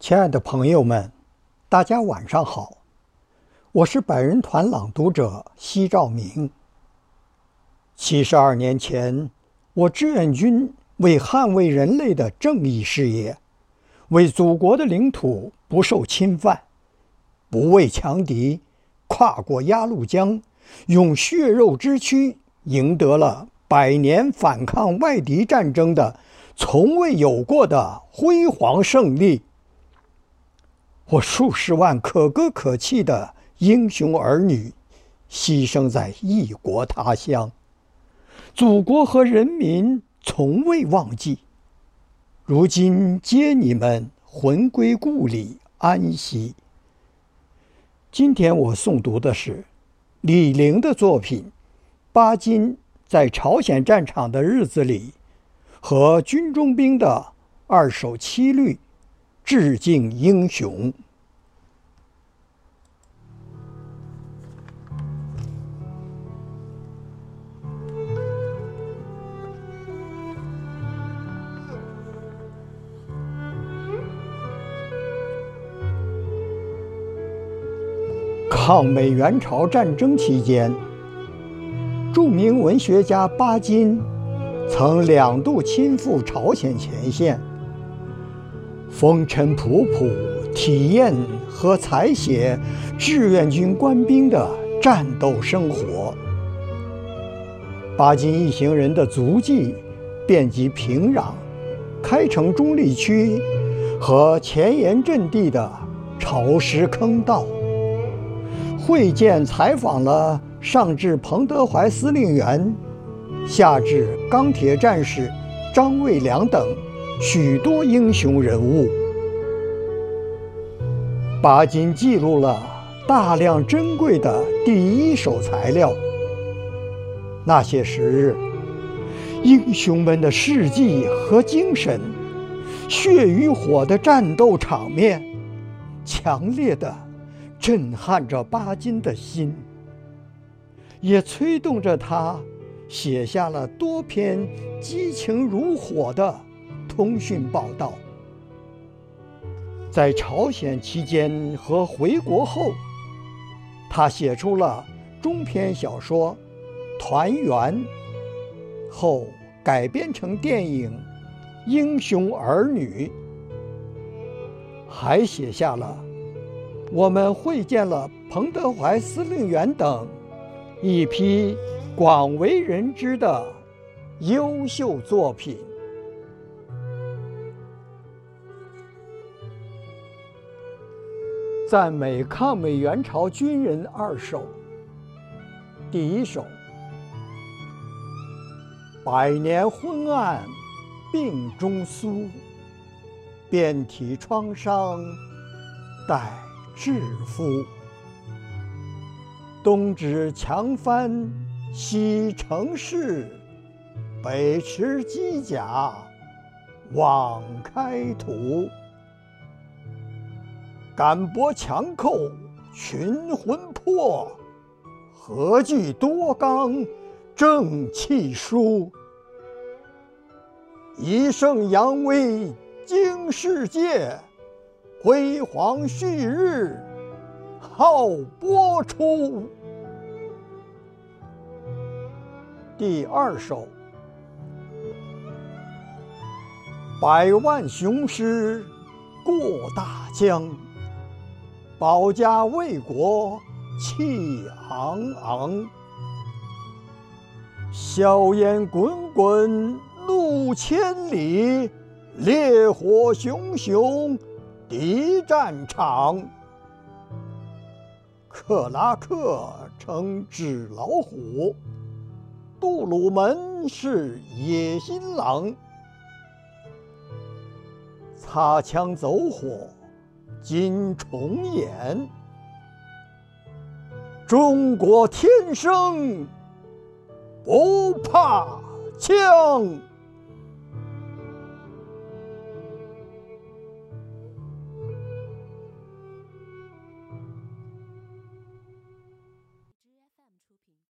亲爱的朋友们，大家晚上好，我是百人团朗读者西兆明。七十二年前，我志愿军为捍卫人类的正义事业，为祖国的领土不受侵犯，不畏强敌，跨过鸭绿江，用血肉之躯赢得了百年反抗外敌战争的从未有过的辉煌胜利。我数十万可歌可泣的英雄儿女，牺牲在异国他乡，祖国和人民从未忘记。如今接你们魂归故里安息。今天我诵读的是李陵的作品《巴金在朝鲜战场的日子里》和军中兵的二首七律。致敬英雄。抗美援朝战争期间，著名文学家巴金曾两度亲赴朝鲜前线。风尘仆仆，体验和采写志愿军官兵的战斗生活。巴金一行人的足迹遍及平壤、开城中立区和前沿阵地的潮湿坑道，会见采访了上至彭德怀司令员，下至钢铁战士张卫良等。许多英雄人物，巴金记录了大量珍贵的第一手材料。那些时日，英雄们的事迹和精神，血与火的战斗场面，强烈的震撼着巴金的心，也催动着他写下了多篇激情如火的。通讯报道，在朝鲜期间和回国后，他写出了中篇小说《团圆》，后改编成电影《英雄儿女》，还写下了《我们会见了彭德怀司令员》等一批广为人知的优秀作品。赞美抗美援朝军人二首。第一首：百年昏暗病中苏，遍体创伤待治敷。东指强藩西城市，北持机甲望开土。敢搏强寇群魂魄，何惧多刚正气舒？一胜扬威惊世界，辉煌旭日号播出。第二首，百万雄师过大江。保家卫国气昂昂，硝烟滚滚路千里，烈火熊熊敌战场。克拉克称纸老虎，杜鲁门是野心狼，擦枪走火。今重演，中国天生不怕枪。